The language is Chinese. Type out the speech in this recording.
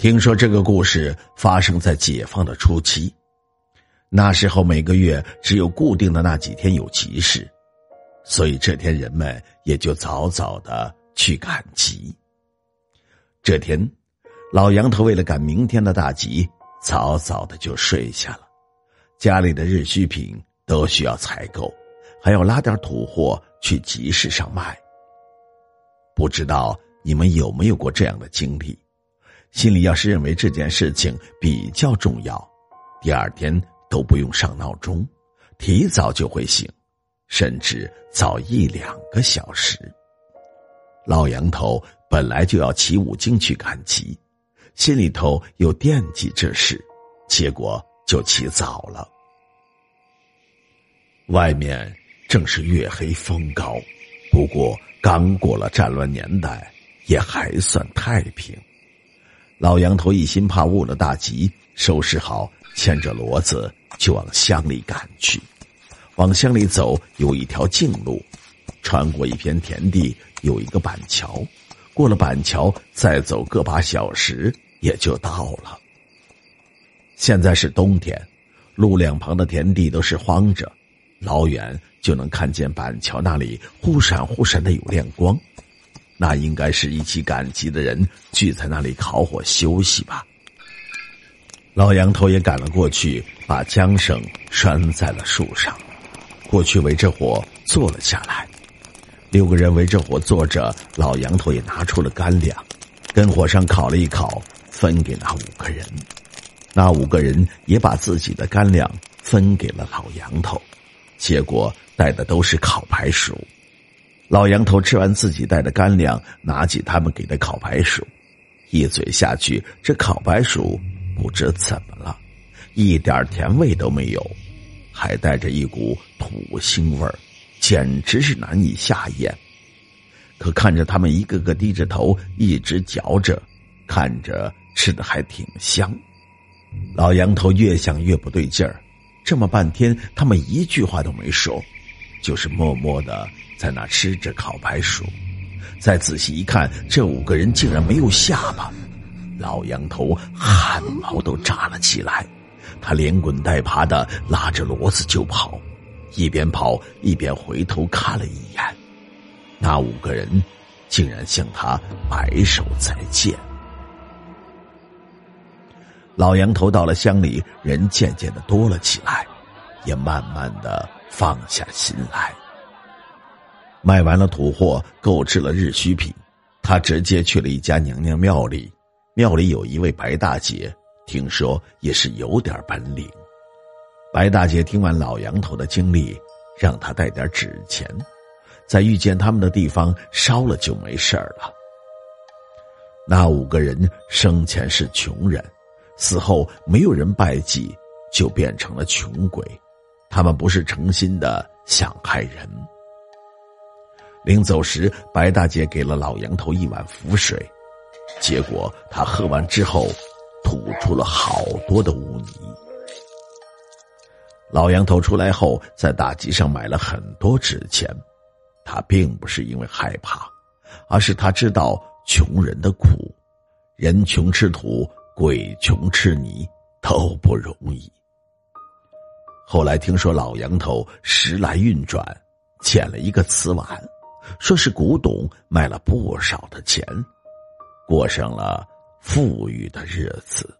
听说这个故事发生在解放的初期。那时候每个月只有固定的那几天有集市，所以这天人们也就早早的去赶集。这天，老杨头为了赶明天的大集，早早的就睡下了。家里的日需品都需要采购，还要拉点土货去集市上卖。不知道你们有没有过这样的经历？心里要是认为这件事情比较重要，第二天。都不用上闹钟，提早就会醒，甚至早一两个小时。老杨头本来就要起五更去赶集，心里头又惦记这事，结果就起早了。外面正是月黑风高，不过刚过了战乱年代，也还算太平。老杨头一心怕误了大吉，收拾好。牵着骡子就往乡里赶去，往乡里走有一条径路，穿过一片田地，有一个板桥，过了板桥再走个把小时也就到了。现在是冬天，路两旁的田地都是荒着，老远就能看见板桥那里忽闪忽闪的有亮光，那应该是一起赶集的人聚在那里烤火休息吧。老杨头也赶了过去，把缰绳拴在了树上，过去围着火坐了下来。六个人围着火坐着，老杨头也拿出了干粮，跟火上烤了一烤，分给那五个人。那五个人也把自己的干粮分给了老杨头，结果带的都是烤白薯。老杨头吃完自己带的干粮，拿起他们给的烤白薯，一嘴下去，这烤白薯。不知怎么了，一点甜味都没有，还带着一股土腥味，简直是难以下咽。可看着他们一个个低着头，一直嚼着，看着吃的还挺香。老杨头越想越不对劲儿，这么半天他们一句话都没说，就是默默的在那吃着烤白薯。再仔细一看，这五个人竟然没有下巴。老杨头汗毛都炸了起来，他连滚带爬的拉着骡子就跑，一边跑一边回头看了一眼，那五个人竟然向他摆手再见。老杨头到了乡里，人渐渐的多了起来，也慢慢的放下心来。卖完了土货，购置了日需品，他直接去了一家娘娘庙里。庙里有一位白大姐，听说也是有点本领。白大姐听完老杨头的经历，让他带点纸钱，在遇见他们的地方烧了就没事了。那五个人生前是穷人，死后没有人拜祭，就变成了穷鬼。他们不是诚心的想害人。临走时，白大姐给了老杨头一碗符水。结果他喝完之后，吐出了好多的污泥。老杨头出来后，在大集上买了很多纸钱。他并不是因为害怕，而是他知道穷人的苦，人穷吃土，鬼穷吃泥都不容易。后来听说老杨头时来运转，捡了一个瓷碗，说是古董，卖了不少的钱。过上了富裕的日子。